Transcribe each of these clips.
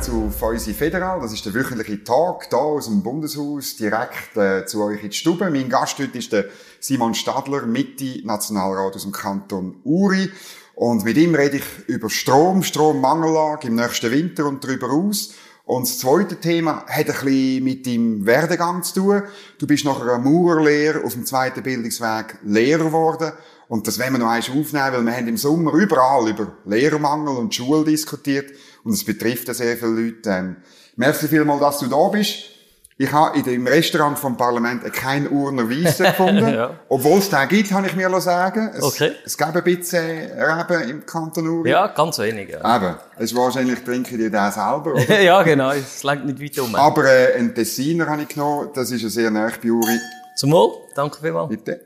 willkommen zu Feusi Federal. Das ist der wöchentliche Talk hier aus dem Bundeshaus, direkt äh, zu euch in die Stube. Mein Gast heute ist der Simon Stadler, Mitte Nationalrat aus dem Kanton Uri. Und mit ihm rede ich über Strom, Strommangellage im nächsten Winter und darüber aus. Und das zweite Thema hat ein bisschen mit deinem Werdegang zu tun. Du bist nach einer Maurerlehre auf dem zweiten Bildungsweg Lehrer geworden. Und das wollen wir noch einmal aufnehmen, weil wir haben im Sommer überall über Lehrermangel und Schule diskutiert. Und es betrifft ja sehr viele Leute. Ähm, merci vielmals, dass du da bist. Ich habe in dem Restaurant vom Parlament keinen Urner Weisse gefunden. ja. Obwohl es den gibt, habe ich mir sagen. Es, okay. es gibt ein bisschen Reben im Kanton Uri. Ja, ganz wenig. Ja. Eben. Es wahrscheinlich trinke ich dir den selber, oder? ja, genau. Es lenkt nicht weit um. Aber äh, ein Tessiner habe ich genommen. Das ist ja sehr nahe bei Uri. Zum Wohl. Danke vielmals. Bitte.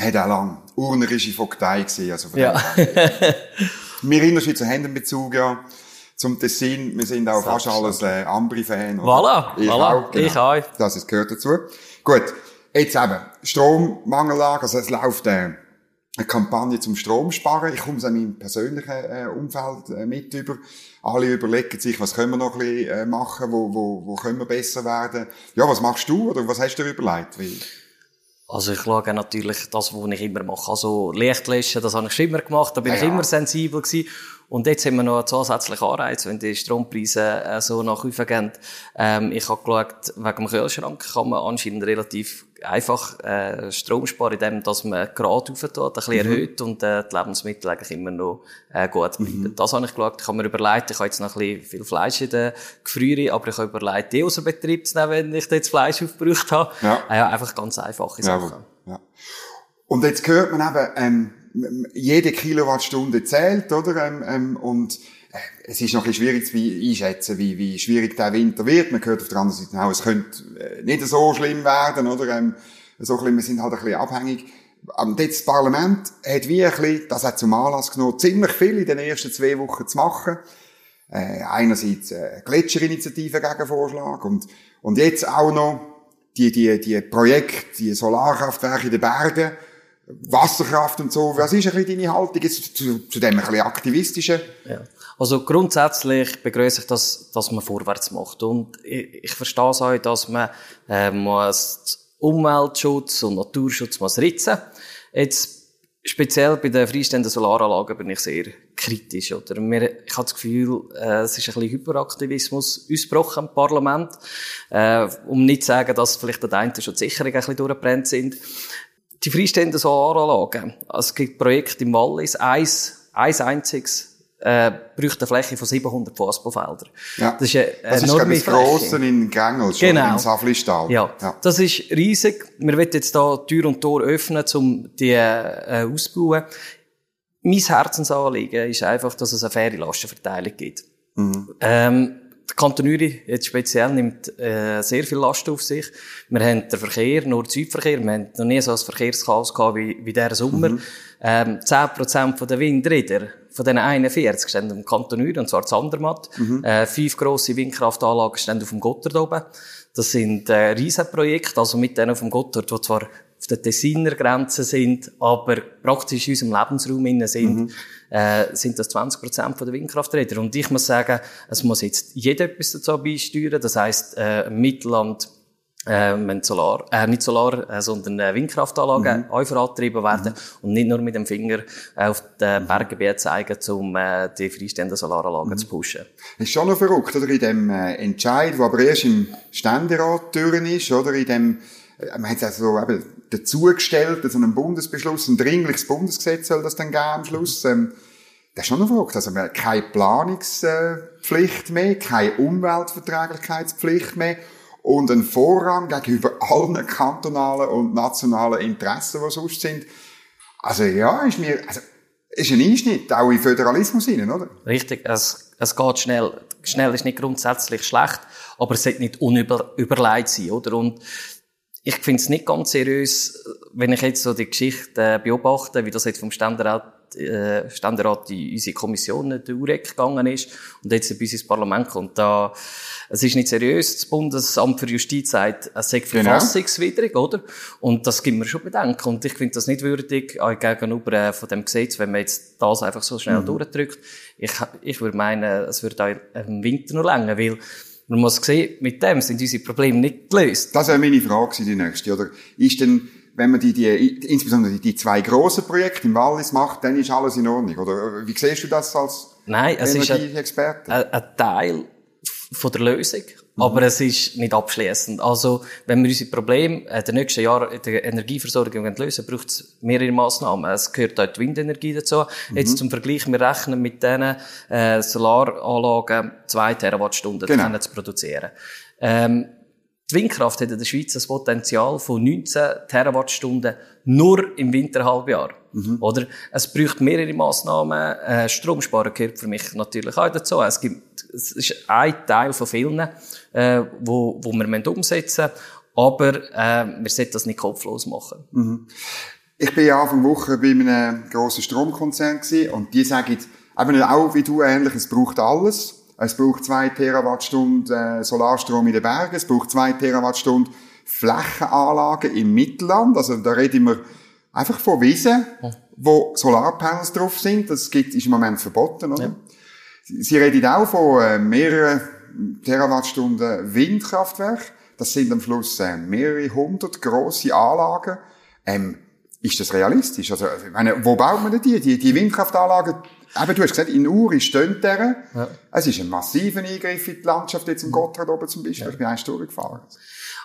Hat auch lang urnerische Vogtei gesehen, also von Ja. Wir in der Schweiz haben einen Bezug, ja. Zum Tessin, wir sind auch fast alles äh, Ambri-Fan. Voilà, ich voilà, auch, genau. ich auch. Das ist, gehört dazu. Gut, jetzt eben, Strommangellage, also es läuft äh, eine Kampagne zum Stromsparen. Ich komme es in meinem persönlichen äh, Umfeld äh, mit über. Alle überlegen sich, was können wir noch ein bisschen äh, machen, wo, wo, wo können wir besser werden. Ja, was machst du oder was hast du dir überlegt? Wie? Also ich schaue natürlich das, was ich immer mache. Also Licht löschen, das habe ich schon immer gemacht, da bin Ja, ich immer sensibel gewesen. Und jetzt haben wir noch einen zusätzlichen Anreiz, wenn die Strompreise äh, so nach oben gehen. Ähm, ich habe geschaut, wegen dem Kühlschrank kann man anscheinend relativ einfach äh, Strom sparen, indem dass man Grad rauf tut, ein bisschen erhöht und äh, die Lebensmittel eigentlich immer noch äh, gut bleiben. Das habe ich geschaut. Ich habe mir überlegt, ich habe jetzt noch ein bisschen viel Fleisch in der Gefriere, aber ich habe überlegt, die aus dem Betrieb zu nehmen, wenn ich jetzt Fleisch aufgebraucht habe. Ja. Äh, ja, einfach ganz einfache Sachen. Ja. Und jetzt hört man eben, ähm, jede Kilowattstunde zählt, oder? Ähm, ähm, und es ist noch ein bisschen schwierig zu einschätzen, wie, wie schwierig der Winter wird. Man hört auf der anderen Seite auch, es könnte äh, nicht so schlimm werden, oder? Ähm, so ein bisschen, wir sind halt ein bisschen abhängig. Und jetzt das Parlament hat wie ein bisschen, das hat zum Anlass genommen, ziemlich viel in den ersten zwei Wochen zu machen. Äh, einerseits äh, Gletscherinitiative gegen Vorschlag und, und jetzt auch noch die, die, die Projekte, die Solarkraftwerke in den Bergen, Wasserkraft und so. Was ist ein bisschen deine Haltung jetzt zu, zu dem ein bisschen aktivistischen? Ja. Also grundsätzlich begrüße ich das, dass man vorwärts macht. Und ich, ich verstehe es auch, dass man äh, muss Umweltschutz und Naturschutz muss ritzen. Jetzt speziell bei den freistehenden Solaranlagen bin ich sehr kritisch. Oder? Mir, ich habe das Gefühl, äh, es ist ein bisschen Hyperaktivismus ausgebrochen im Parlament. Äh, um nicht zu sagen, dass vielleicht der eine schon die Sicherungen ein bisschen durchgebrannt sind. Die freistehenden Solaranlagen. Also es gibt Projekte im Wallis, eins, eins einziges, äh, bräuchte eine Fläche von 700 Fußballfeldern. Ja. Das ist eine Das ist, glaube ich, das in Gangels, schon, Genau. im Saflistal. Ja, ja. das ist riesig. Wir wollen jetzt da Tür und Tor öffnen, um die äh, auszubauen. Mein Herzensanliegen ist einfach, dass es eine faire Lastenverteilung gibt. Ähm, der Kanton Uri jetzt speziell nimmt äh, sehr viel Last auf sich. Wir haben den Verkehr, nur den Südverkehr. Wir haben noch nie so ein Verkehrschaos gehabt wie, wie diesen Sommer. Ähm, 10% von den Windräder, von diesen 41, stehen im Kanton Uri, und zwar in Andermatt. Äh, fünf grosse Windkraftanlagen stehen auf dem Gotthard oben. Das sind äh, Riesenprojekte, also mit denen auf dem Gotthard, die zwar auf der Tessiner Grenze sind, aber praktisch in unserem Lebensraum innen sind, äh, sind das 20 Prozent der Windkrafträder. Und ich muss sagen, es muss jetzt jeder etwas dazu beisteuern. Das heisst, äh, Mittelland äh, wenn Solar, äh, nicht Solar, äh, sondern äh, Windkraftanlagen auch vorangetrieben werden und nicht nur mit dem Finger äh, auf den Berggebiet zeigen, um äh, die freistehenden Solaranlagen zu pushen. Es ist schon noch verrückt, oder? In dem äh, Entscheid, der aber erst im Ständerat durch ist, oder? In dem, äh, man hat es also eben dazugestellt, so einen Bundesbeschluss, ein dringliches Bundesgesetz soll das dann geben am Schluss. Ähm, das ist schon noch verrückt. Also, keine Planungspflicht mehr, keine Umweltverträglichkeitspflicht mehr und ein Vorrang gegenüber allen kantonalen und nationalen Interessen, die sonst sind. Also, ja, ist mir, also, ist ein Einschnitt, auch in Föderalismus hinein, oder? Richtig, es, es geht schnell. Schnell ist nicht grundsätzlich schlecht, aber es sollte nicht unüberlegt sein, oder? Und ich finde es nicht ganz seriös, wenn ich jetzt so die Geschichte äh, beobachte, wie das jetzt vom Ständerat äh, Ständerat in unsere Kommission, die UREC, gegangen ist und jetzt bei uns ins Parlament kommt. Da, es ist nicht seriös. Das Bundesamt für Justiz sagt, es sei genau. verfassungswidrig, oder? Und das gibt mir schon Bedenken. Und ich finde das nicht würdig auch gegenüber äh, von dem Gesetz, wenn man jetzt das einfach so schnell mhm. durchdrückt. Ich, ich würde meinen, es würde auch im Winter noch länger, weil man muss sehen, mit dem sind unsere Probleme nicht gelöst. Das wäre meine Frage, die nächste, oder? Ist denn, wenn man die, die, insbesondere die, die zwei grossen Projekte im Wallis macht, dann ist alles in Ordnung, oder? Wie siehst du das als Nein, es ist ein, ein, ein Teil von der Lösung. Mhm. Aber es ist nicht abschließend. Also, wenn wir unsere Probleme in den nächsten Jahren in der Energieversorgung lösen braucht es mehrere Massnahmen. Es gehört auch die Windenergie dazu. Mhm. Jetzt zum Vergleich, wir rechnen mit diesen äh, Solaranlagen zwei Terawattstunden genau. zu produzieren. Ähm, die Windkraft hat in der Schweiz ein Potenzial von 19 Terawattstunden nur im Winterhalbjahr. Mhm. Oder? Es braucht mehrere Massnahmen. Äh, Stromsparen gehört für mich natürlich auch dazu. Es gibt, es ist ein Teil von vielen, äh, wo, wo wir umsetzen müssen. Aber, äh, wir sollten das nicht kopflos machen. Mhm. Ich bin ja Anfang Woche bei einem grossen Stromkonzern gewesen, und die sagen, eben auch wie du ähnlich, es braucht alles. Es braucht zwei Terawattstunden äh, Solarstrom in den Bergen, es braucht zwei Terawattstunden Flächenanlagen im Mittelland. Also da reden wir einfach von Wiesen, wo Solarpanels drauf sind. Das gibt, ist im Moment verboten, oder? Ja. Sie reden auch von äh, mehreren Terawattstunden Windkraftwerk. Das sind am Schluss äh, mehrere hundert grosse Anlagen. Ähm, ist das realistisch? Also, meine, wo baut man denn die? Die, die Windkraftanlagen, eben, du hast gesagt, in Uri stehen der. Ja. Es ist ein massiver Eingriff in die Landschaft, jetzt im Gotthard oben zum Beispiel. Ja. Ich bin eins durchgefahren.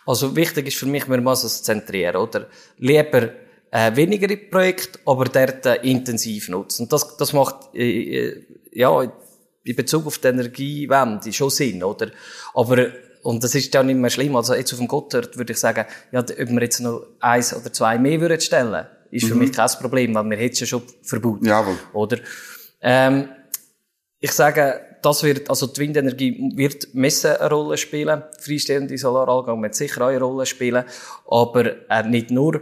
Also, wichtig ist für mich, man muss es zentrieren, oder? Lieber, äh, weniger Projekte, aber dort äh, intensiv nutzen. Und das, das macht, äh, äh, ja, in Bezug auf die Energiewende schon Sinn, oder? Aber, und das ist ja nicht mehr schlimm. Also jetzt auf dem Gotthard würde ich sagen, ja, ob wir jetzt noch eins oder zwei mehr würden stellen, ist für mhm. mich kein Problem, weil wir hätten es ja schon verboten. Jawohl. Oder? Ähm, ich sage, das wird, also die Windenergie wird messen eine Rolle spielen. Freistehende Solaranlagen wird sicher auch eine Rolle spielen. Aber äh, nicht nur.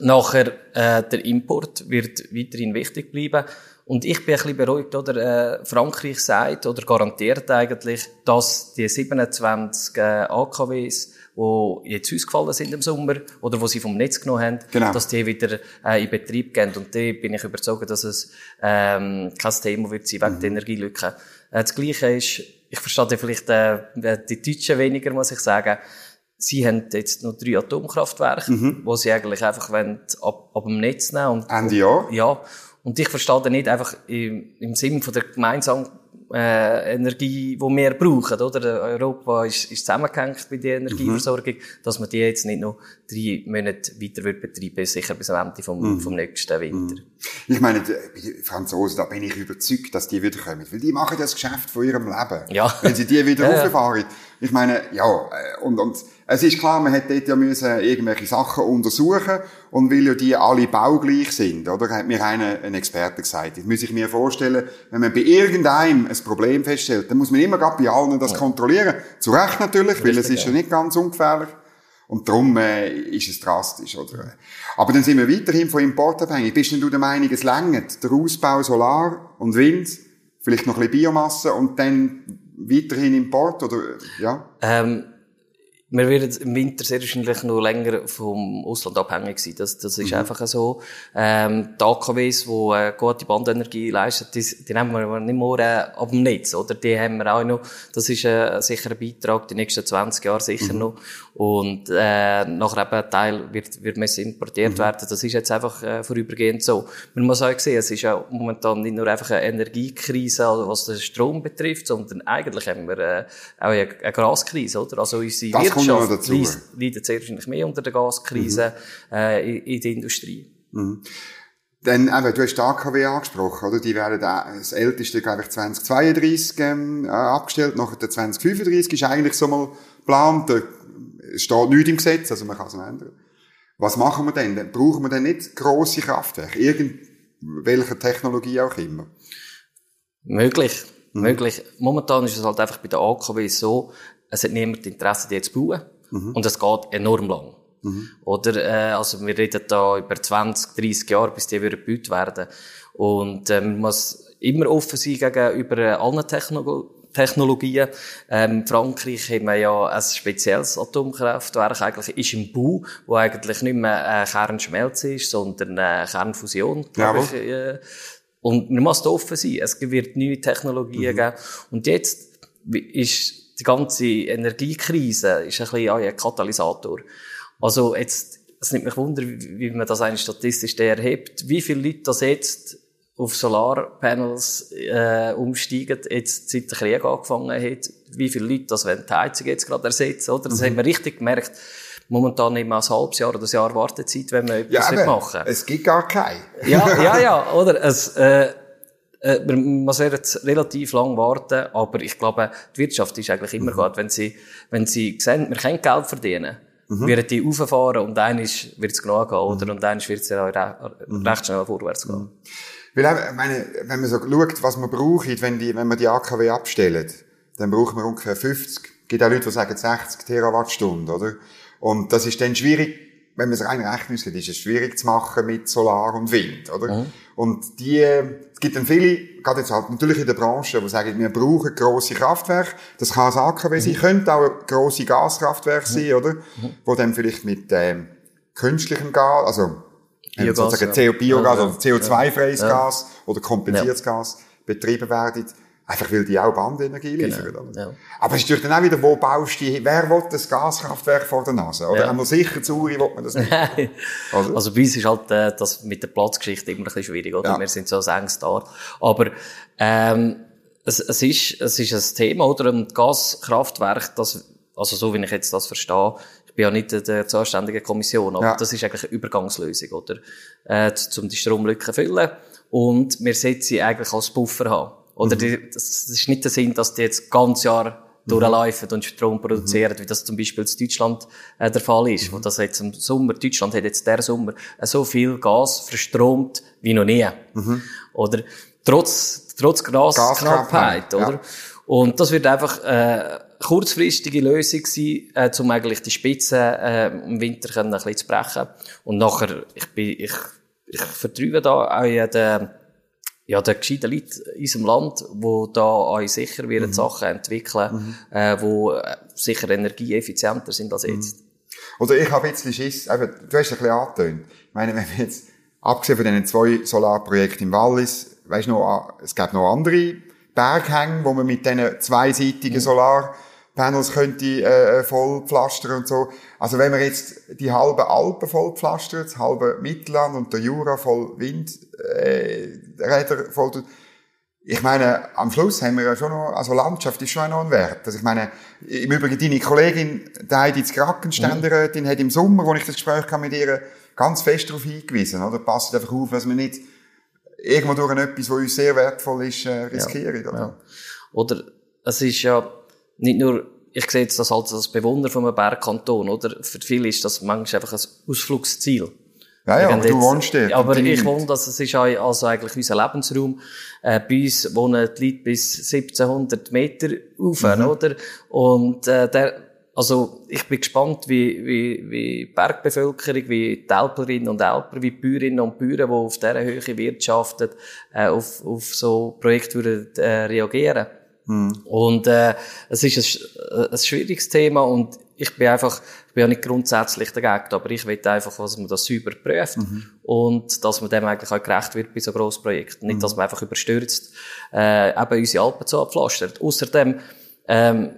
Nachher, äh, der Import wird weiterhin wichtig bleiben. Und ich bin ein bisschen beruhigt, oder? Äh, Frankreich sagt, oder garantiert eigentlich, dass die 27 äh, AKWs, die jetzt ausgefallen sind im Sommer, oder wo sie vom Netz genommen haben, genau. dass die wieder äh, in Betrieb gehen. Und da bin ich überzeugt, dass es ähm, kein Thema wird sein wegen mhm. der Energielücke. Äh, das Gleiche ist, ich verstehe vielleicht äh, die Deutschen weniger, muss ich sagen, Sie haben jetzt noch drei Atomkraftwerke, mhm. wo sie eigentlich einfach wollen, ab, ab dem Netz nehmen. Und, Ende Jahr? Ja. Und ich verstehe da nicht einfach im, im Sinn von der gemeinsamen äh, Energie, die wir brauchen, oder? Europa ist, ist zusammengehängt bei der Energieversorgung, mhm. dass man die jetzt nicht noch drei Monate weiter wird betreiben, sicher bis am Ende vom, mhm. vom nächsten Winter. Mhm. Ich meine, die Franzosen, da bin ich überzeugt, dass die wieder kommen, weil die machen das Geschäft von ihrem Leben. Ja. Wenn sie die wieder ja, rauffahren. Ich meine, ja, äh, und, und, es ist klar, man hätte dort ja müssen irgendwelche Sachen untersuchen und weil ja die alle baugleich sind, oder? Hat mir einer, ein Experte gesagt. Das muss ich mir vorstellen, wenn man bei irgendeinem ein Problem feststellt, dann muss man immer gerade bei allen das ja. kontrollieren. Zu Recht natürlich, Richtig, weil es ist ja nicht ganz ungefährlich. Und darum äh, ist es drastisch, oder? Aber dann sind wir weiterhin von Import abhängig. Bist denn du der Meinung, es längert der Ausbau Solar und Wind, vielleicht noch ein bisschen Biomasse und dann weiterhin Import, oder, ja? Ähm wir werden im Winter sehr wahrscheinlich noch länger vom Ausland abhängig sein. Das, das ist mhm. einfach so. Ähm, die AKWs, die äh, gute Bandenergie leisten, die, die nehmen wir nicht mehr äh, ab dem Netz, oder? Die haben wir auch noch. Das ist äh, sicher ein Beitrag, die nächsten 20 Jahre sicher mhm. noch. Und äh, nachher eben ein Teil wird, wird müssen importiert mhm. werden. Das ist jetzt einfach äh, vorübergehend so. Man muss auch sehen, es ist ja momentan nicht nur einfach eine Energiekrise, also was den Strom betrifft, sondern eigentlich haben wir äh, auch eine, eine Gaskrise, oder? Also unsere das Wirtschaft leidet sehr wahrscheinlich mehr unter der Gaskrise mhm. äh, in, in der Industrie. Mhm. Dann, eben, du hast die AKW angesprochen, oder? Die werden das älteste, glaube ich, 2032 ähm, abgestellt. Nachher der 2035 ist eigentlich so mal geplant. Da steht nichts im Gesetz, also man kann es ändern. Was machen wir denn? Brauchen wir denn nicht grosse Kraftwerke? Irgendwelche Technologie auch immer? Möglich. Mhm. Möglich. Momentan ist es halt einfach bei der AKW so, es hat niemand Interesse, die zu bauen. Mhm. Und es geht enorm lang. Mhm. Oder, äh, also wir reden da über 20, 30 Jahre, bis die wieder gebaut werden. Und ähm, man muss immer offen sein gegenüber allen Technologien. Technologien. Ähm, Frankreich haben wir ja ein spezielles Atomkraftwerk, eigentlich ist im Bau, wo eigentlich nicht mehr äh, Kernschmelze ist, sondern äh, Kernfusion, glaube ich. Äh, und man muss offen sein. Es wird neue Technologien mhm. geben. Und jetzt ist die ganze Energiekrise ist ein bisschen ein Katalysator. Also jetzt, es nimmt mich wunder, wie man das eigentlich statistisch erhebt. Wie viele Leute das jetzt auf Solarpanels äh, umsteigen, jetzt seit der Krieg angefangen hat, wie viele Leute das wollen die Heizung jetzt gerade ersetzen, oder? Das mhm. haben wir richtig gemerkt. Momentan nicht mehr ein halbes Jahr oder ein Jahr Wartezeit, wenn wir etwas ja, machen. Es gibt gar keine. ja, ja, ja, oder? Es, äh, äh, man muss jetzt relativ lang warten, aber ich glaube, die Wirtschaft ist eigentlich immer mhm. gut, wenn sie, wenn sie sehen, wir können Geld verdienen. Mhm. Werden die rauffahren und dann wird es genug gehen, oder? Mhm. Und dann wird es ja mhm. recht schnell vorwärts gehen. Mhm. Weil, ich meine, wenn man so schaut, was man braucht, wenn, die, wenn man die AKW abstellt, dann braucht man ungefähr 50. Es gibt auch Leute, die sagen 60 Terawattstunden, oder? Und das ist dann schwierig, wenn man es rein rechnen muss, ist es schwierig zu machen mit Solar und Wind, oder? Mhm. Und die, es gibt dann viele, gerade jetzt halt natürlich in der Branche, die sagen, wir brauchen grosse Kraftwerke. Das kann ein AKW mhm. sein, könnte auch ein grosse Gaskraftwerk mhm. sein, oder? Mhm. Wo dann vielleicht mit, ähm, künstlichem Gas, also, Biogas, sozusagen ja. CO-Biogas ja, oder CO2-freies ja. Gas oder kompensiertes Gas betrieben werden. Einfach weil die auch Bandenergie genau, liefern. Genau, ja. Aber es ist natürlich dann auch wieder, wo baust du, wer will das Gaskraftwerk vor der Nase? Oder ja. einmal sicher zu Uri will man das nicht. also, also bei uns ist halt äh, das mit der Platzgeschichte immer ein bisschen schwierig, oder? Ja. Wir sind so ein enges da. Aber ähm, es, es, ist, es ist ein Thema, oder? Ein Gaskraftwerk, das, also so wie ich jetzt das verstehe, ich bin ja nicht der zuständige Kommission, aber ja. das ist eigentlich eine Übergangslösung, oder? Äh, um die Stromlücke zu füllen. Und wir sollten sie eigentlich als Buffer haben. Oder mhm. die, das ist nicht der Sinn, dass die jetzt ganz Jahr durchlaufen und Strom produzieren, mhm. wie das zum Beispiel in Deutschland äh, der Fall ist. Mhm. Wo das jetzt im Sommer, Deutschland hat jetzt der Sommer äh, so viel Gas verstromt wie noch nie. Mhm. Oder trotz, trotz Gasknappheit, oder? Ja. Und das wird einfach äh, kurzfristige Lösung sein, äh, um eigentlich die Spitzen äh, im Winter können ein bisschen zu brechen. Und nachher, ich bin, ich, ich vertraue da auch den ja, der gescheiten Leute in unserem Land, die da euch sicher werden mhm. Sachen entwickeln, mhm. äh, wo äh, sicher energieeffizienter sind als jetzt. Mhm. Oder ich habe jetzt Schiss, eben, du hast ein bisschen angetönt. Ich meine, wenn wir jetzt, abgesehen von diesen zwei Solarprojekten im Wallis, weißt du noch, es gibt noch andere Berghänge, wo man mit diesen zweiseitigen mhm. Solar Panels könnte äh, voll pflastern und so. Also wenn wir jetzt die halbe Alpen voll pflastern, das halbe Mittelland und der Jura voll Windräder äh, voll tut, ich meine, am Schluss haben wir ja schon noch, also Landschaft ist schon noch ein Wert. Also ich meine, im Übrigen deine Kollegin, die Heidi Krakenständerätin, mhm. hat im Sommer, wo ich das Gespräch hatte mit ihr, ganz fest darauf hingewiesen, oder? Passt einfach auf, dass wir nicht irgendwo durch etwas, was uns sehr wertvoll ist, äh, riskieren, ja, oder? Ja. Oder, es ist ja, nicht nur, ich sehe jetzt das als, als Bewohner von einem Bergkanton, oder? Für viele ist das manchmal einfach ein Ausflugsziel. Ja, ja, aber du wohnst dort. Aber ich wohne, das es ist also eigentlich unser Lebensraum. Äh, bei uns wohnen die Leute bis 1700 Meter rauf, mhm. oder? Und, äh, der, also, ich bin gespannt, wie, wie, wie Bergbevölkerung, wie die Alperinnen und Alper, wie Bäuerinnen und Bauern, die auf dieser Höhe wirtschaften, äh, auf, auf so Projekte würden, äh, reagieren. Mhm. Und äh, es ist ein, ein schwieriges Thema und ich bin einfach, ich bin ja nicht grundsätzlich dagegen, aber ich will einfach, dass man das sauber prüft mhm. und dass man dem eigentlich auch gerecht wird bei so grossen Projekten. Nicht, mhm. dass man einfach überstürzt äh, eben unsere Alpen so abpflastert. Außerdem ähm,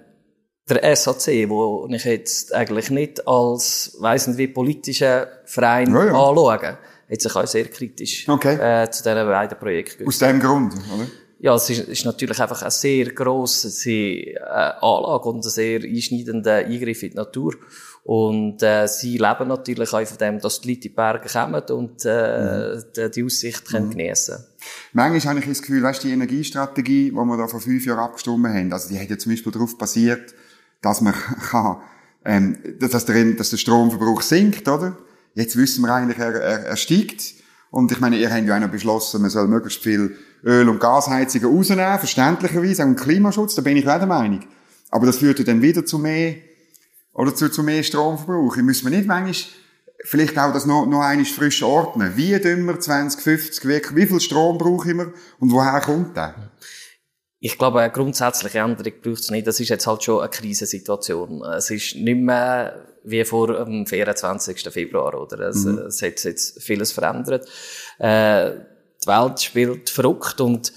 der SAC, wo ich jetzt eigentlich nicht als, weiss nicht wie, politischer Verein ja, ja. anschaue, hat sich auch sehr kritisch okay. äh, zu diesen beiden Projekten Aus dem Grund, oder? Ja, es ist, ist natürlich einfach eine sehr grosse äh, Anlage und ein sehr einschneidender Eingriff in die Natur. Und äh, sie leben natürlich auch von dem, dass die Leute in die Berge kommen und äh, mhm. die, die Aussicht können mhm. geniessen Manchmal habe ich das Gefühl, weißt, die Energiestrategie, die wir da vor fünf Jahren abgestimmt haben, also die hat ja zum Beispiel darauf basiert, dass man kann, ähm, dass, der, dass der Stromverbrauch sinkt, oder? Jetzt wissen wir eigentlich, er, er, er steigt. Und ich meine, ihr habt ja auch noch beschlossen, man soll möglichst viel Öl- und Gasheizungen rausnehmen, verständlicherweise, auch im Klimaschutz, da bin ich auch der Meinung. Aber das führt ja dann wieder zu mehr, oder zu, zu mehr Stromverbrauch. Muss mir nicht manchmal, vielleicht auch das noch, noch einmal frisch ordnen. Wie tun wir 2050 wirklich, wie viel Strom brauchen wir und woher kommt der? Ich glaube, eine grundsätzliche Änderung braucht es nicht. Das ist jetzt halt schon eine Krisensituation. Es ist nicht mehr wie vor dem 24. Februar, oder? Es, mhm. es hat jetzt vieles verändert. Äh, die Welt spielt verrückt und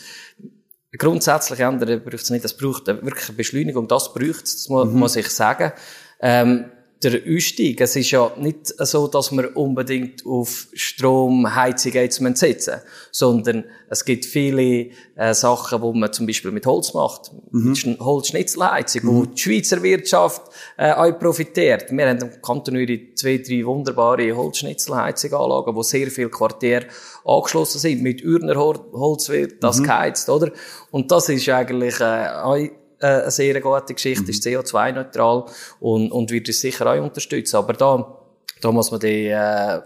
grundsätzlich Änderung braucht es nicht. Es braucht wirklich eine Beschleunigung. Das braucht es, muss, mhm. muss ich sagen. Ähm, der Ausstieg. Es ist ja nicht so, dass wir unbedingt auf Stromheizung jetzt setzen sondern es gibt viele äh, Sachen, wo man zum Beispiel mit Holz macht. Mhm. Holzschnitzelheizung, mhm. wo die Schweizer Wirtschaft äh, auch profitiert. Wir haben im Kanton Uri zwei, drei wunderbare Holzschnitzelheizunganlagen, wo sehr viele Quartiere angeschlossen sind. Mit Ürner Holz wird das mhm. geheizt, oder? Und das ist eigentlich äh, eine sehr gute Geschichte, mhm. ist CO2-neutral und, und wird uns sicher auch unterstützen. Aber da, da muss man die, äh,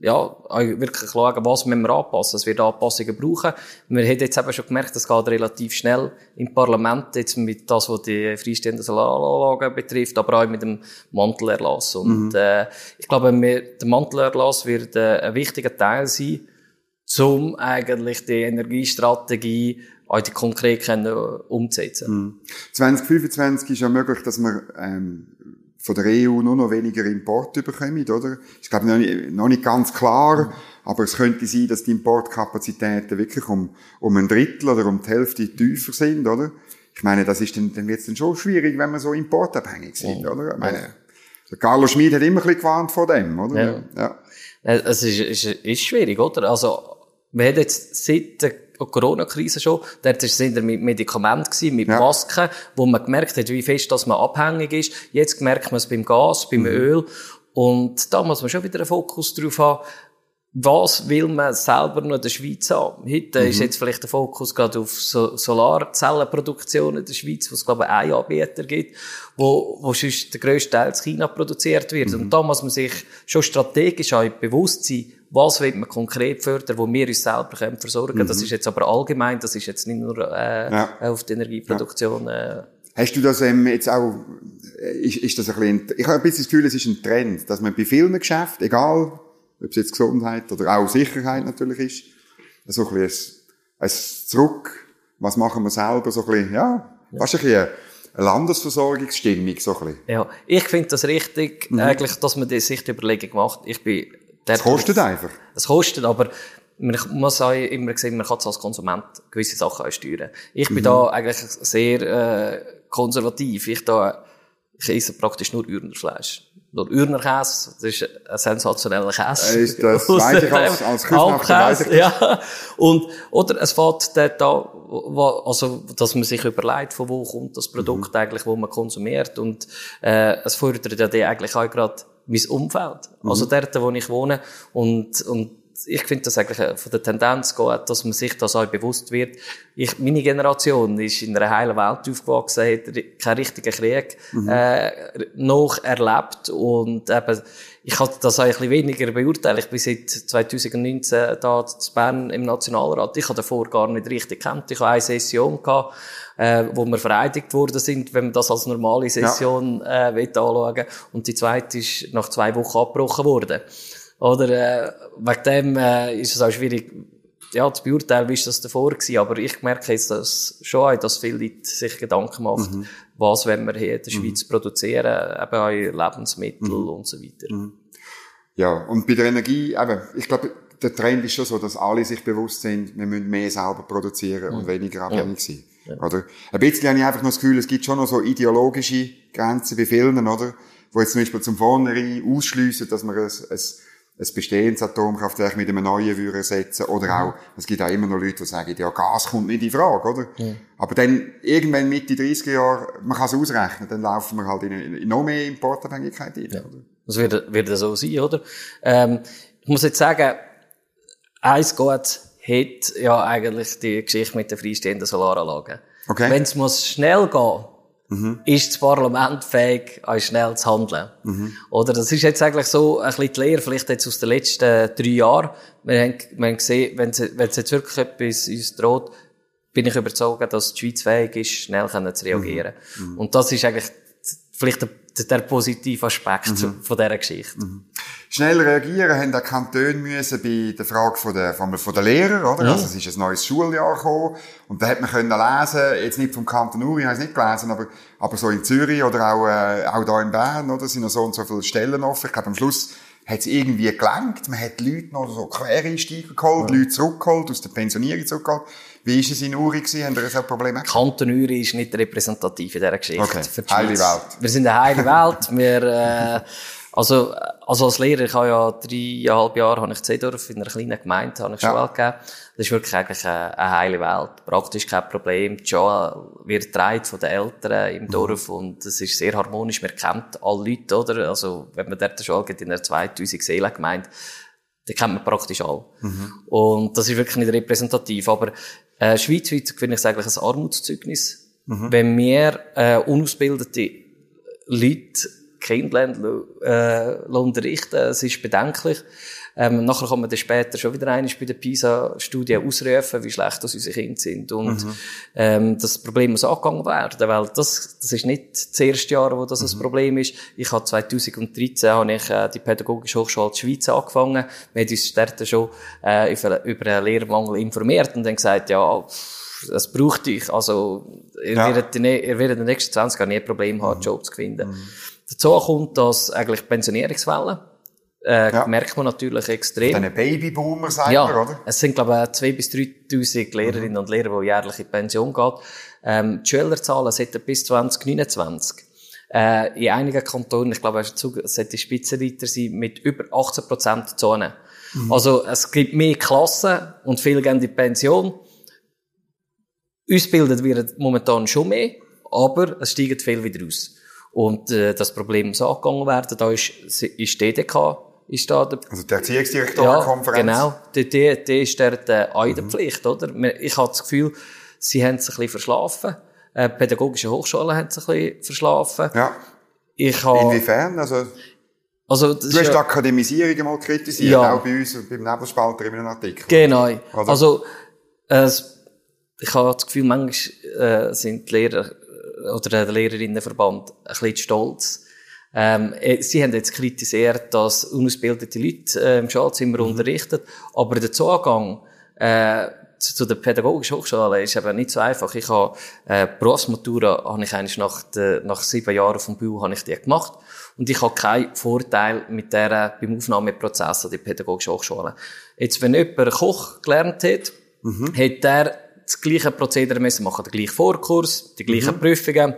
ja, wirklich schauen, was müssen wir anpassen. Es wird Anpassungen brauchen. Wir haben jetzt eben schon gemerkt, das geht relativ schnell im Parlament, jetzt mit das, was die freistehenden Solaranlagen betrifft, aber auch mit dem Mantelerlass. Und, mhm. äh, ich glaube, wir, der Mantelerlass wird äh, ein wichtiger Teil sein, um eigentlich die Energiestrategie auch konkret können umzusetzen. Mhm. 2025 ist ja möglich, dass wir ähm, von der EU nur noch weniger Import bekommen, oder? Ich glaube noch nicht, noch nicht ganz klar, mhm. aber es könnte sein, dass die Importkapazitäten wirklich um, um ein Drittel oder um die Hälfte tiefer sind, oder? Ich meine, das ist dann, dann wird es dann schon schwierig, wenn wir so importabhängig sind, mhm. oder? Ich meine, der Carlo Schmid hat immer ein bisschen gewarnt vor dem, oder? Ja. ja. Es ist, ist, ist schwierig, oder? Also, wir haben jetzt seit der Corona-Krise schon, dort sind wir mit Medikamenten mit ja. Masken, wo man gemerkt hat, wie fest dass man abhängig ist. Jetzt merkt man es beim Gas, beim mhm. Öl. Und da muss man schon wieder einen Fokus drauf haben, was will man selber noch in der Schweiz haben? Heute mhm. ist jetzt vielleicht der Fokus gerade auf so Solarzellenproduktion in der Schweiz, wo es, glaube ich, einen Anbieter gibt, wo, wo sonst der grösste Teil in China produziert wird. Mhm. Und da muss man sich schon strategisch auch bewusst sein, was will man konkret fördern, wo wir uns selber können versorgen können. Mhm. Das ist jetzt aber allgemein, das ist jetzt nicht nur äh, ja. auf die Energieproduktion. Ja. Äh. Hast du das ähm, jetzt auch, äh, ist, ist das ein bisschen, ich habe ein bisschen das Gefühl, es ist ein Trend, dass man bei vielen Geschäften, egal ob es jetzt Gesundheit oder auch Sicherheit natürlich ist, so ein bisschen ein, ein Zurück, was machen wir selber, so ein bisschen, ja, ja. fast ein bisschen eine Landesversorgungsstimmung, so ein bisschen. Ja, ich finde das richtig, mhm. eigentlich, dass man sich die Überlegung macht. Ich bin es kostet einfach. Es kostet, aber man muss auch immer sehen, man kann als Konsument gewisse Sachen auch steuern. Ich bin mhm. da eigentlich sehr äh, konservativ. Ich da ich esse praktisch nur Ürnerfleisch. Nur Ürnerkäse, das ist ein sensationeller Käse. Ist das weiß ich als, als Küchenmacher, ja. Und, oder es fährt dort an, also, dass man sich überlegt, von wo kommt das Produkt mhm. eigentlich, wo man konsumiert. Und, äh, es fordert ja die eigentlich auch gerade mein Umfeld. Mhm. Also dort, wo ich wohne. Und, und ich finde das eigentlich äh, von der Tendenz gut, dass man sich das auch bewusst wird. Ich, meine Generation ist in einer heilen Welt aufgewachsen, hat keinen richtigen Krieg mhm. äh, noch erlebt und eben, ich hatte das bisschen weniger beurteilt. Ich bin seit 2019 da in Bern im Nationalrat. Ich habe davor gar nicht richtig kennt. Ich habe eine Session gehabt, äh, wo wir vereidigt worden sind, wenn man das als normale Session ja. äh, anschauen Und die zweite ist nach zwei Wochen abgebrochen worden. Oder äh, wegen dem äh, ist es auch schwierig, ja, zu beurteilen, wie ist das davor gewesen. Aber ich merke jetzt dass schon auch, dass viele Leute sich Gedanken machen, mhm. was wenn wir hier in der Schweiz mhm. produzieren, eben auch Lebensmittel mhm. und so weiter. Ja, und bei der Energie, eben, ich glaube, der Trend ist schon so, dass alle sich bewusst sind, wir müssen mehr selber produzieren und weniger abhängig sein. Oder? Ein bisschen habe ich einfach noch das Gefühl, es gibt schon noch so ideologische Grenzen bei vielen, oder? Wo jetzt zum Beispiel zum Vornherein ausschliessen, dass man ein, ein ein bestehendes Atomkraftwerk mit einem neuen würden ersetzen oder auch, es gibt auch immer noch Leute, die sagen, ja, Gas kommt nicht in Frage, oder? Ja. Aber dann, irgendwann Mitte 30er Jahre, man kann es ausrechnen, dann laufen wir halt in, in noch mehr Importabhängigkeit ein, ja. oder? Das wird, wird so sein, oder? Ähm, ich muss jetzt sagen, eins geht, hat ja eigentlich die Geschichte mit den freistehenden Solaranlagen. Okay. Wenn es muss schnell gehen, mhm. ist das Parlament fähig, auch schnell zu handeln. Mhm. Oder das ist jetzt eigentlich so ein bisschen die Lehre, vielleicht jetzt aus den letzten drei Jahren. Wir haben, wir haben gesehen, wenn es, wenn es jetzt wirklich etwas uns droht, bin ich überzeugt, dass die Schweiz fähig ist, schnell zu reagieren. Mhm. mhm. Und das ist eigentlich vielleicht der, der positive Aspekt mhm. von dieser Geschichte. Mhm. schnell reagieren, haben auch Kantone müssen bei der Frage von der, von, von der Lehrer, oder? Mhm. Also es ist ein neues Schuljahr gekommen und da hat man können lesen, jetzt nicht vom Kanton Uri, habe ich es nicht gelesen, aber, aber so in Zürich oder auch, äh, auch da in Bern, oder? Sind noch so und so viele Stellen offen. Ich glaube, am Schluss hat es irgendwie gelangt. Man hat die Leute noch so Quereinsteiger geholt, Leute zurückgeholt, aus der Pensionierung zurückgeholt. Wie ist es in Uri gewesen? Haben ihr so ein Problem gehabt? Kanton Uri ist nicht repräsentativ in dieser Geschichte. Okay. die Heile. Welt. Wir sind eine heile Welt. Wir, äh, also, also als Lehrer, ich habe ja dreieinhalb Jahre habe ich Zedorf in einer kleinen Gemeinde habe ich Ja. Schule gegeben. Das ist wirklich eigentlich eine, eine heile Welt. Praktisch kein Problem. Die Schule wird getragen von den Eltern im Dorf und es ist sehr harmonisch. Man kennt alle Leute, oder? Also, wenn man dort eine Schule geht in einer 2000 Seelengemeinde, den kennt man praktisch alle. Und das ist wirklich nicht repräsentativ. Aber äh, schweizweit finde ich es eigentlich ein Armutszeugnis. Wenn wir äh, unausgebildete Leute Kinder äh, unterrichten, es ist bedenklich. Ähm, nachher kann man dann später schon wieder einmal bei der PISA-Studie ausrufen, wie schlecht das unsere Kinder sind. Und ähm, das Problem muss angegangen werden, weil das, das ist nicht das erste Jahr, wo das ein Problem ist. Ich habe 2013 habe ich äh, die Pädagogische Hochschule der Schweiz angefangen. Wir haben uns dort schon äh, über, über einen Lehrmangel informiert und dann gesagt, ja, das braucht ich. Also, ihr, Ja. werdet, die ihr werdet in den nächsten 20 Jahren nie ein Problem haben, einen Job zu finden. Dazu kommt, dass eigentlich die Pensionierungswelle, äh, Ja. merkt man natürlich extrem. Dann Babyboomer, sagt Ja, man, oder? es sind, glaube ich, 2.000 bis 3.000 Lehrerinnen und Lehrer, die jährlich in Pension gehen. Ähm, die Schülerzahlen sollten bis 2029 äh, in einigen Kantonen, ich glaube, es sollte Spitzenreiter sein, mit über 18 Prozent zunehmen. Also, es gibt mehr Klassen und viele gehen in die Pension. Ausgebildet wird momentan schon mehr, aber es steigen viel wieder aus. Und äh, das Problem muss angegangen werden. Da ist, ist DDK, ist da der Also die Erziehungsdirektorenkonferenz. genau. Die, die, die ist dort äh, auch in der Pflicht, oder? Ich habe das Gefühl, sie haben sich ein bisschen verschlafen. Äh, pädagogische Hochschulen haben sich ein bisschen verschlafen. Ja. Ich habe, Inwiefern? Also, also, du hast die ja, Akademisierung mal kritisiert, Ja. auch bei uns beim Nebelspalter in einem Artikel. genau. Oder? Also, äh, es- ich habe das Gefühl, manchmal äh, sind die Lehrer äh, oder der Lehrerinnenverband ein bisschen stolz. Ähm, äh, sie haben jetzt kritisiert, dass unausgebildete Leute äh, im Schulzimmer unterrichten, aber der Zugang äh, zu, zu der pädagogischen Hochschule ist eben nicht so einfach. Ich habe äh, Berufsmatura habe ich eigentlich nach, der, nach sieben Jahren vom BU habe ich die gemacht und ich habe keinen Vorteil mit der beim Aufnahmeprozess an die pädagogische Hochschule. Jetzt, wenn jemand Koch gelernt hat, hat der das gleiche Prozedere müssen machen, den gleichen Vorkurs, die gleichen Prüfungen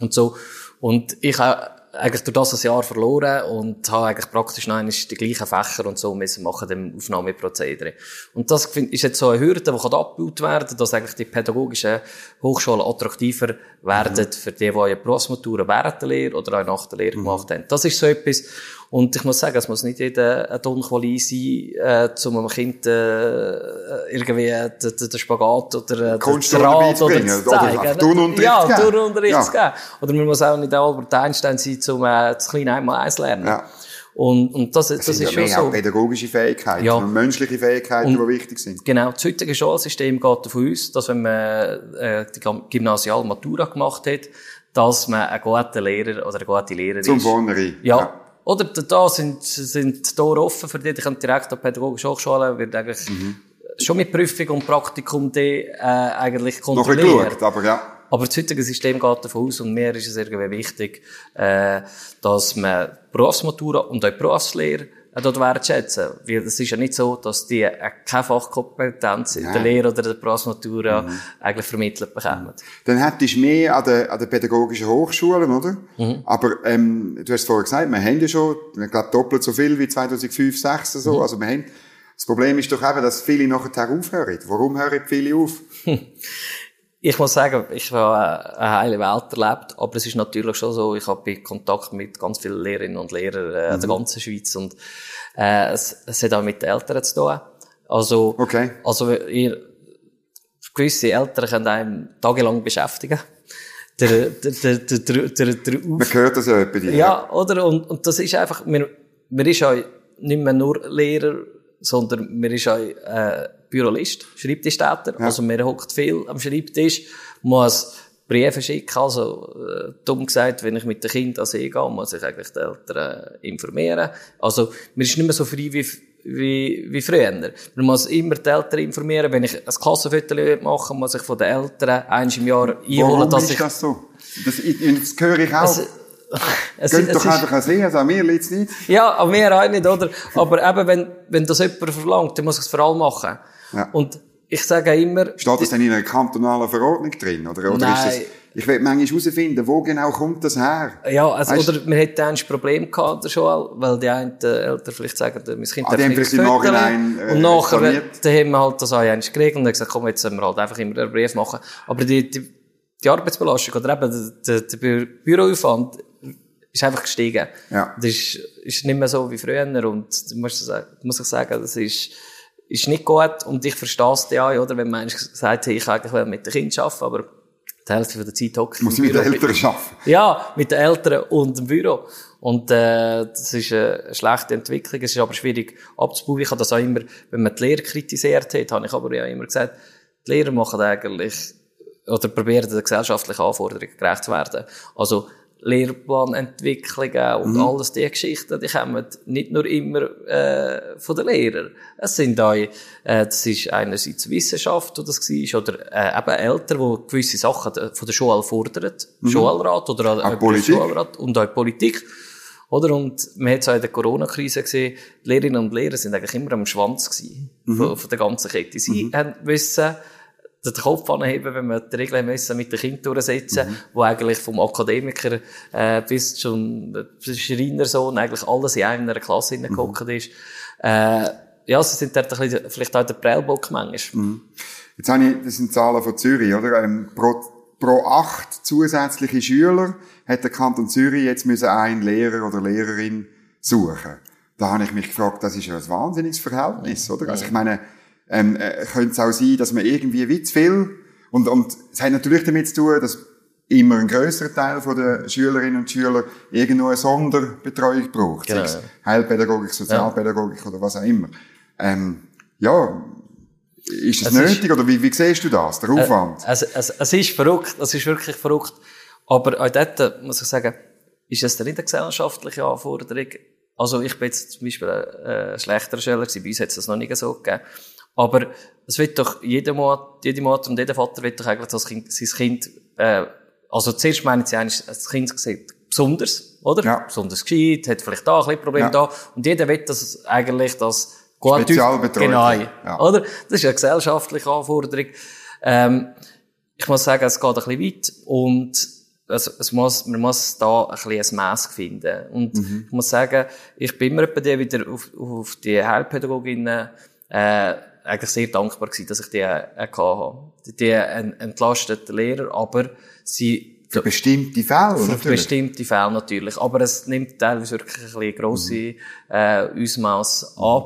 und so. Und ich habe eigentlich durch das ein Jahr verloren und habe eigentlich praktisch noch einmal die gleichen Fächer und so müssen machen, dem Aufnahmeprozedere. Und das ist jetzt so eine Hürde, die kann abgebaut werden, dass eigentlich die pädagogischen Hochschulen attraktiver werden für die, die eine Berufsmatura während der Lehre oder auch nach der Lehre gemacht haben. Das ist so etwas. Und ich muss sagen, es muss nicht jeder ein Don Quali sein, äh, um einem Kind äh, irgendwie den, den den Spagat oder äh, den Draht oder zu zeigen. Turnunterricht ja, geben. Turnunterricht Ja. zu geben. Oder man muss auch nicht Albert Einstein sein, um äh, das kleine einmal eins lernen. Ja. Und, und das, das, Das ist ja schon so. auch pädagogische Fähigkeiten Ja. und menschliche Fähigkeiten, die wichtig sind. Genau, das heutige Schulsystem geht davon aus, dass wenn man äh, die Gam- Gymnasial Matura gemacht hat, dass man ein guter Lehrer oder eine gute Lehrerin Zum ist. Vornherein. Ja. Oder da- sind, sind die Tore offen für die, die können direkt an die Pädagogische Hochschule, wird eigentlich Mhm. schon mit Prüfung und Praktikum die, äh, eigentlich Noch kontrolliert. geschaut, aber ja. Aber das heutige System geht davon aus, und mir ist es irgendwie wichtig, äh, dass man Berufsmatura und auch Berufslehre dort wertschätzen. Weil es ist ja nicht so, dass die äh, keine Fachkompetenz in der. Lehre oder der Berufsmatura eigentlich vermittelt bekommen. Dann hättest du mehr an den, an den pädagogischen Hochschulen, oder? Mhm. Aber, ähm, du hast vorher gesagt, wir haben ja schon, ich glaube, doppelt so viel wie 2005, 2006 so. Mhm. Also, wir haben, das Problem ist doch eben, dass viele nachher aufhören. Warum hören viele auf? Ich muss sagen, ich habe eine heile Welt erlebt, aber es ist natürlich schon so, ich habe Kontakt mit ganz vielen Lehrerinnen und Lehrern äh, in der ganzen Schweiz und äh, es, es hat auch mit den Eltern zu tun. Also, Okay. also ihr, gewisse Eltern können einem tagelang beschäftigen. Der, der, der, der, der, der, der Auf Man hört das ja bei dir. ja, oder? Und, und das ist einfach, man, man ist auch nicht mehr nur Lehrer, sondern man ist auch äh, Bürolist, Schreibtischtäter. Also man hockt viel am Schreibtisch, muss Briefe schicken. Also, äh, dumm gesagt, wenn ich mit dem Kind an See gehe, muss ich eigentlich die Eltern äh, informieren. Also, man ist nicht mehr so frei wie, wie, wie früher. Man muss immer die Eltern informieren. Wenn ich ein Klassenfoto machen muss ich von den Eltern eins im Jahr einholen, Warum dass ist ich... das so? Das, das höre ich auch. Es, es, Geht es doch ist- einfach an See, also an mir liegt's nicht. Ja, an mir auch nicht, oder? Aber eben, wenn, wenn das jemand verlangt, dann muss ich es vor allem machen. Ja. Und ich sage immer, Steht das denn in einer kantonalen Verordnung drin? Oder, oder ist das, Nein. ich will manchmal herausfinden, wo genau kommt das her? ja, also, Weißt- oder man hätte ein Problem gehabt Schule, weil die einen äh, Eltern vielleicht sagen, mein Kind Ah, darf nichts im. Nachhinein, äh, Und nachher, dann haben wir halt das auch geregelt und gesagt, komm, jetzt sollen wir halt einfach immer einen Brief machen. Aber die, die, die Arbeitsbelastung oder eben der, der, der Bü Büroaufwand ist einfach gestiegen. Ja. Das ist, ist nicht mehr so wie früher und muss ich sagen, muss ich sagen, das ist, ist nicht gut und ich verstehe es ja, oder? Wenn man sagt, hey, ich eigentlich will mit den Kindern arbeiten, aber die Hälfte von der Zeit hocke ich Muss im mit den. Eltern arbeiten? Ja, mit den Eltern und dem Büro. Und äh, das ist eine schlechte Entwicklung. Es ist aber schwierig abzubauen. Ich habe das auch immer, wenn man die Lehrer kritisiert hat, habe ich aber ja immer gesagt, die Lehrer machen eigentlich oder probieren der gesellschaftlichen Anforderungen gerecht zu werden. Also Lehrplanentwicklungen und alles die Geschichten, die kommen nicht nur immer äh, von den Lehrern. Es sind auch, äh, das ist einerseits Wissenschaft, wo das war, oder äh, eben Eltern, die gewisse Sachen von der Schule fordern, Schulrat oder Auch auch Politik. Schulrat und auch Politik. Oder? Und man hat es auch in der Corona-Krise gesehen, die Lehrerinnen und Lehrer sind eigentlich immer am Schwanz gewesen, von, von der ganzen Kette. Sie haben wissen, den Kopf anheben, wenn wir die Regeln müssen mit den Kindern durchsetzen, wo eigentlich vom Akademiker äh, bis zum Schreinersohn eigentlich alles in einer Klasse mhm. gehockt ist. Äh, ja, sie sind dort ein bisschen, vielleicht auch der Prellbock manchmal. Jetzt habe ich, das sind Zahlen von Zürich, oder? Ähm, pro, pro acht zusätzliche Schüler hat der Kanton Zürich jetzt müssen einen Lehrer oder Lehrerin suchen. Da habe ich mich gefragt, das ist ja ein wahnsinniges Verhältnis, oder? Also ich meine, ähm, äh, könnte es auch sein, dass man irgendwie wie zu viel, und, und es hat natürlich damit zu tun, dass immer ein grösserer Teil von der Schülerinnen und Schüler irgendwo eine Sonderbetreuung braucht. Genau, Sei es ja. Heilpädagogik, Sozialpädagogik oder was auch immer. Ähm, ja, ist es, Es ist- nötig oder wie, wie siehst du das, der Aufwand? Es, es, es ist verrückt, es ist wirklich verrückt. Aber auch dort muss ich sagen, ist es nicht eine gesellschaftliche Anforderung? Also ich bin jetzt zum Beispiel ein, äh, schlechterer Schüler gewesen, bei uns hat es das noch nicht so gegeben. Aber es wird doch jede Mutter, jede Mutter und jeder Vater wird doch eigentlich das kind, sein Kind, äh, also zuerst meinen sie eigentlich, das Kind sieht besonders, oder? Ja. Besonders gescheit, hat vielleicht da ein bisschen Problem Ja. da. Und jeder will das eigentlich, das gut Spezialbetreuung. Genau. Ja. Oder? Das ist eine gesellschaftliche Anforderung. Ähm, ich muss sagen, es geht ein bisschen weit und es, es muss, man muss da ein bisschen ein Mass finden. Und ich muss sagen, ich bin immer bei dir wieder auf, auf die Heilpädagoginnen, äh, eigentlich sehr dankbar gewesen, dass ich die, äh, hatte. Die en- entlastet den Lehrer, aber sie, Für bestimmte Fälle, für natürlich. bestimmte Fälle natürlich. Aber es nimmt teilweise wirklich ein bisschen grosse, äh, Ausmaß an.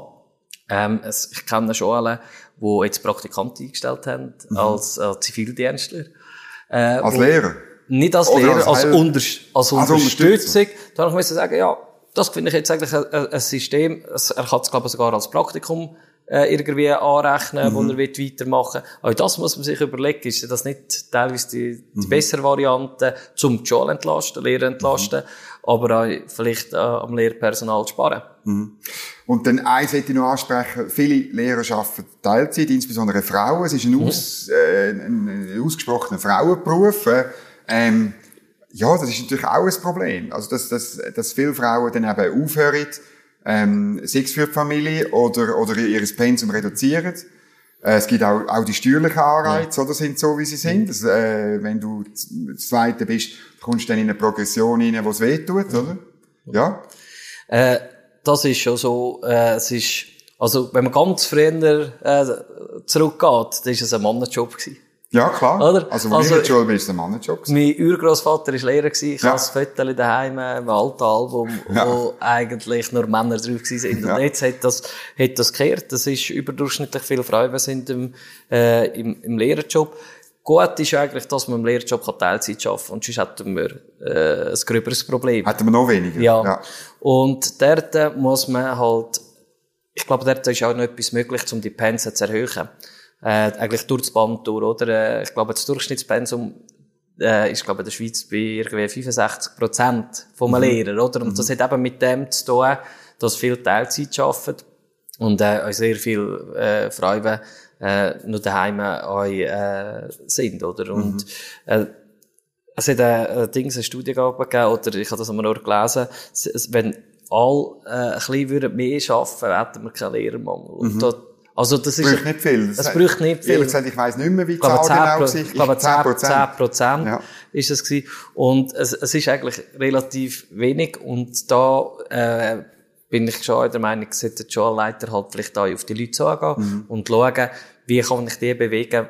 Ähm, es, ich kenne Schulen, die jetzt Praktikanten eingestellt haben, als, als Zivildienstler. Äh, Als Lehrer. Nicht als Oder Lehrer, als als, Unter als Als Unterstützung. Da habe ich sagen, ja, das finde ich jetzt eigentlich ein, ein System, er kann es, glaube ich, sogar als Praktikum äh, irgendwie anrechnen, Mhm. wo er wird weitermachen will. Auch das muss man sich überlegen. Ist das nicht teilweise die, Mhm. die bessere Variante, zum die Schule entlasten, Lehrer entlasten, Mhm. aber auch vielleicht äh, am Lehrpersonal zu sparen? Und dann eins möchte ich noch ansprechen. Viele Lehrer arbeiten Teilzeit, insbesondere Frauen. Es ist ein, aus, äh, ein, ein ausgesprochener Frauenberuf. äh. Ähm, ja, das ist natürlich auch ein Problem. Also, dass, dass, dass viele Frauen dann eben aufhören, ähm, sei es für die Familie oder, oder ihr Pensum reduzieren. Äh, Es gibt auch, auch die steuerlichen Anreize, oder, sind so, wie sie sind. Das, äh, wenn du z- Zweite bist, kommst du dann in eine Progression rein, wo es weh tut, oder? Ja. Äh, das ist schon so, äh, es ist, also, wenn man ganz früher, äh, zurückgeht, dann ist es ein Mannenjob gewesen. Ja, klar. Oder? Also, wo Also, ich in der Schule bin, ist es ein. Mein Urgroßvater war Lehrer, gewesen. ich Ja. habe ein Foto daheim, im alten Album, Ja. wo eigentlich nur Männer drauf waren. Und Ja. jetzt hat das, hat das gekehrt. Das ist überdurchschnittlich viele Frauen sind im, äh, im, im Lehrerjob. Gut ist eigentlich, dass man im Lehrerjob kann Teilzeit arbeiten kann. Und sonst hätten wir, äh, ein gröberes Problem. Hätten wir noch weniger. Ja. Und dort muss man halt, ich glaube, dort ist auch noch etwas möglich, um die Pensen zu erhöhen. Äh, eigentlich durch das Band durch, oder? Äh, ich glaube, das Durchschnittspensum äh, ist, glaube in der Schweiz bei irgendwie 65 Prozent vom mhm. Lehrer, oder? Und mhm. das hat eben mit dem zu tun, dass viele Teilzeit arbeiten und äh, sehr viele äh, Frauen äh, nur daheim äh, sind, oder? Und mhm. äh, es hat ein, Ding, eine Studie gegeben, oder ich habe das einmal nur gelesen, wenn alle äh, ein bisschen mehr arbeiten würden, hätten wir keinen Lehrermangel. Mhm. Da, also das ist, braucht nicht viel. Es braucht nicht viel. Ehrlich gesagt, ich weiss nicht mehr, wie die Zahl genau war. Ich glaube, 10 Prozent. Prozent ja. ist es gewesen. Und es, es ist eigentlich relativ wenig. Und da, äh, bin ich schon der Meinung, sollte der Schulleiter halt vielleicht auch auf die Leute zugehen mhm. und schauen, wie kann ich die bewegen,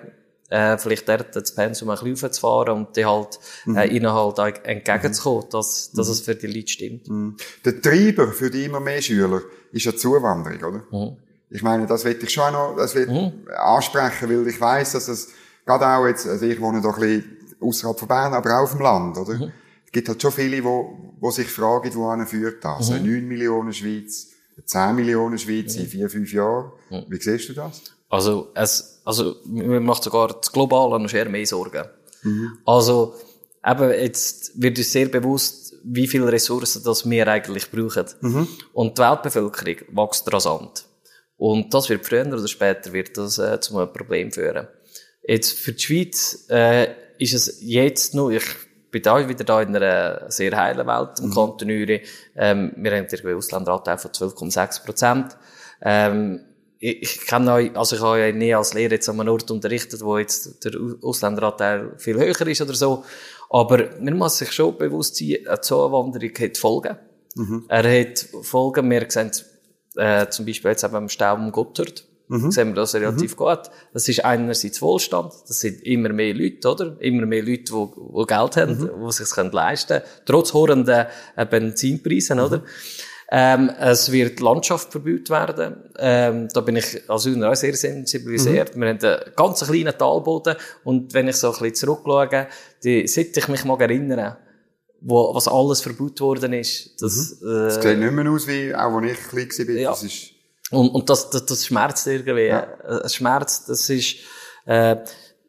äh, vielleicht dort das Pensum ein bisschen aufzufahren und die halt, mhm. äh, ihnen halt entgegenzukommen, dass, dass mhm. es für die Leute stimmt. Mhm. Der Treiber für die immer mehr Schüler ist ja Zuwanderung, oder? Mhm. Ich meine, das will ich schon noch, das will mhm. ansprechen, weil ich weiss, dass es, gerade auch jetzt, also ich wohne doch ein bisschen außerhalb von Bern, aber auch auf dem Land, oder? Mhm. Es gibt halt schon viele, die, die sich fragen, wohin führt das? Mhm. 9 Millionen Schweiz, 10 Millionen Schweiz in 4, 5 Jahren. Wie siehst du das? Also, es, also, mir macht sogar das Globale noch eher mehr Sorgen. Mhm. Also, eben, jetzt wird uns sehr bewusst, wie viele Ressourcen das wir eigentlich brauchen. Mhm. Und die Weltbevölkerung wächst rasant. Und das wird früher oder später wird das äh, zu einem Problem führen. Jetzt für die Schweiz äh, ist es jetzt noch, ich bin da wieder da in einer sehr heilen Welt im mhm. Kanton Uri. Ähm, wir haben einen Ausländeranteil von 12,6 Prozent. Ähm, ich, ich kenne euch, also ich habe ja nie als Lehrer jetzt an einem Ort unterrichtet, wo jetzt der Ausländeranteil viel höher ist oder so. Aber man muss sich schon bewusst sein, eine Zuwanderung hat Folgen. Mhm. Er hat Folgen, wir sehen äh, zum Beispiel jetzt eben im Stau um Gotthard, mhm. sehen wir das relativ mhm. gut. Das ist einerseits Wohlstand, das sind immer mehr Leute, oder? Immer mehr Leute, die, die Geld haben, mhm. die sich es leisten können, trotz horrenden äh, Benzinpreisen, oder? Mhm. Ähm, es wird Landschaft verbaut werden. Ähm, da bin ich als Hühner auch sehr sensibilisiert. Mhm. Wir haben einen ganz kleinen Talboden. Und wenn ich so ein bisschen zurückschaue, die, seit ich mich mal erinnere, wo, was alles verbaut worden ist. Das, mhm. äh, das sieht nicht mehr aus wie, auch als ich klein war. Ja. Das ist und, und das, das, das schmerzt irgendwie. Ja. Es schmerzt, das ist, äh,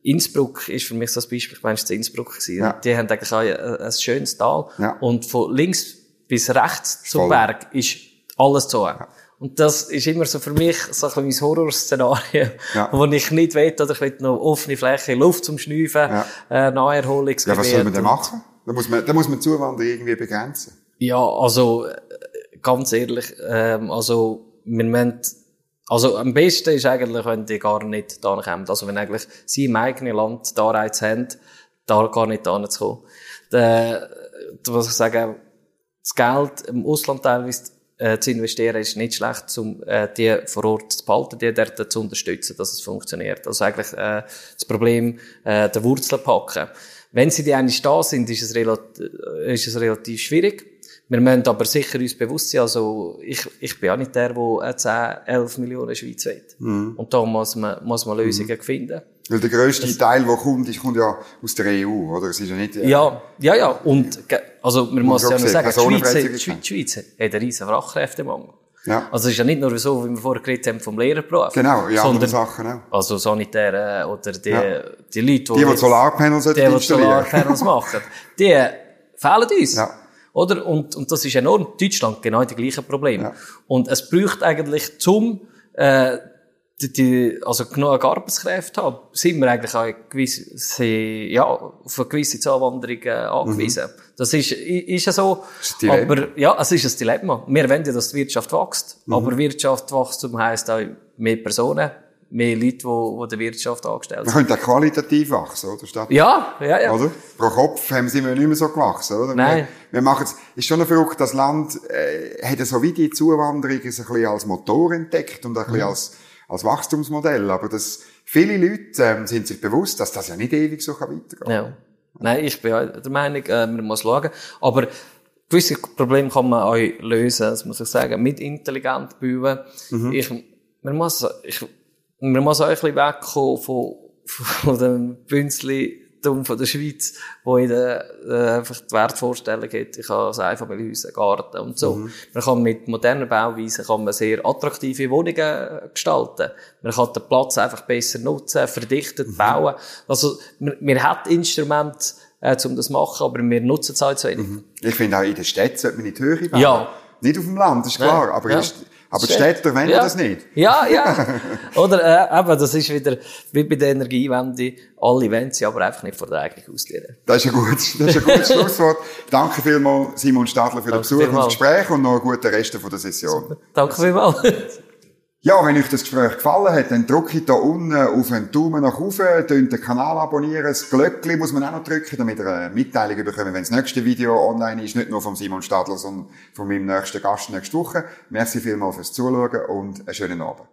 Innsbruck ist für mich so ein Beispiel, ich meine, es war Innsbruck gewesen. Ja. Die haben eigentlich auch ein, ein schönes Tal. Ja. Und von links bis rechts zum Voll. Berg ist alles zu. Ja. Und das ist immer so für mich so ein mein Horrorszenario, ja. wo ich nicht will, oder ich will noch offene Fläche, Luft zum Schnüffeln, ja. äh, Naherholungsgebiet. Ja, was soll man denn machen? Da muss man, da muss man Zuwanderung irgendwie begrenzen. Ja, also, äh, ganz ehrlich, ähm, also, wir müssen, also, am besten ist eigentlich, wenn die gar nicht da kommen. Also, wenn eigentlich sie im eigenen Land da Anreiz haben, da gar nicht da zu kommen. Da, was ich sage, das Geld im Ausland teilweise äh, zu investieren, ist nicht schlecht, um äh, die vor Ort zu behalten, die dort zu unterstützen, dass es funktioniert. Also eigentlich äh, das Problem äh, der Wurzeln packen. Wenn sie die eigentlich da sind, ist es, relativ, äh, ist es relativ schwierig. Wir müssen aber sicher uns bewusst sein, also ich, ich bin auch nicht der, der 10, 11 Millionen Schweiz will. Mhm. Und da muss man, muss man Lösungen mhm. finden. Weil der grösste das, Teil, der kommt, ist, kommt ja aus der EU, oder? Es ist ja nicht, äh, ja, ja, ja. Und, also, man muss ja nur sagen, die Schweiz, die Schweiz, die Schweiz hat einen riesen Fachkräftemangel. Ja. Also, es ist ja nicht nur so, wie wir vorher geredet haben, vom Lehrerberuf. Genau, ja, sondern, Sachen auch. Also, Sanitäre oder die, ja. die Leute, die, die, die Solarpanels die, die Solarpanels machen, die fehlen uns. Ja. Oder? Und, und das ist enorm. Deutschland genau die gleichen Probleme. Ja. Und es braucht eigentlich zum, äh, die, die, also genug Arbeitskräfte haben, sind wir eigentlich auch gewisse, ja, auf eine gewisse Zuwanderung äh, angewiesen. Mhm. Das ist, ist ja so. Ist aber, ja, es ist ein Dilemma. Wir wollen ja, dass die Wirtschaft wächst. Mhm. Aber Wirtschaftswachstum heisst auch mehr Personen, mehr Leute, die, die der Wirtschaft angestellt sind. Man könnte auch qualitativ wachsen, oder? Statt, ja, ja, ja. Oder? Pro Kopf haben sie nicht mehr so gewachsen, oder? Nein. Wir, wir machen es, ist schon verrückt, das Land, äh, hat so wie die Zuwanderung ein bisschen als Motor entdeckt und ein bisschen mhm. als, als Wachstumsmodell. Aber das, viele Leute ähm, sind sich bewusst, dass das ja nicht ewig so weitergehen kann. Ja. Nein, ich bin auch der Meinung, äh, man muss schauen. Aber gewisse Probleme kann man auch lösen, das muss ich sagen, mit intelligent bauen. Mhm. Ich, man muss, ich, man muss auch ein bisschen wegkommen von, von dem Bünzli von der Schweiz, wo der, äh, einfach die Wertvorstellung hat, ich habe ein Einfamilienhaus, einen Garten und so. Mhm. Man kann mit moderner Bauweise kann man sehr attraktive Wohnungen gestalten. Man kann den Platz einfach besser nutzen, verdichtet mhm. bauen. Also, man, man hat Instrumente, äh, um das zu machen, aber wir nutzen es halt zu wenig. Mhm. Ich finde auch in der Stadt sollte man nicht höher bauen. Ja. Nicht auf dem Land, ist klar, aber, ja. Aber die Städter wollen ja. das nicht. Ja, ja. Oder, äh, eben, das ist wieder, wie bei der Energiewende. Alle wollen sie, aber einfach nicht vor der eigenen Haustür. Das ist ein gutes, das ist ein gutes Schlusswort. Danke vielmals, Simon Stadler, für den Danke Besuch und das vielmals. Gespräch und noch einen guten Rest von der Session. Danke vielmals. Ja, wenn euch das Gespräch gefallen hat, dann drückt da unten auf einen Daumen nach oben, den Kanal abonnieren, das Glöckchen muss man auch noch drücken, damit ihr eine Mitteilung bekommt, wenn das nächste Video online ist, nicht nur von Simon Stadler, sondern von meinem nächsten Gast nächste Woche. Merci vielmals fürs Zuschauen und einen schönen Abend.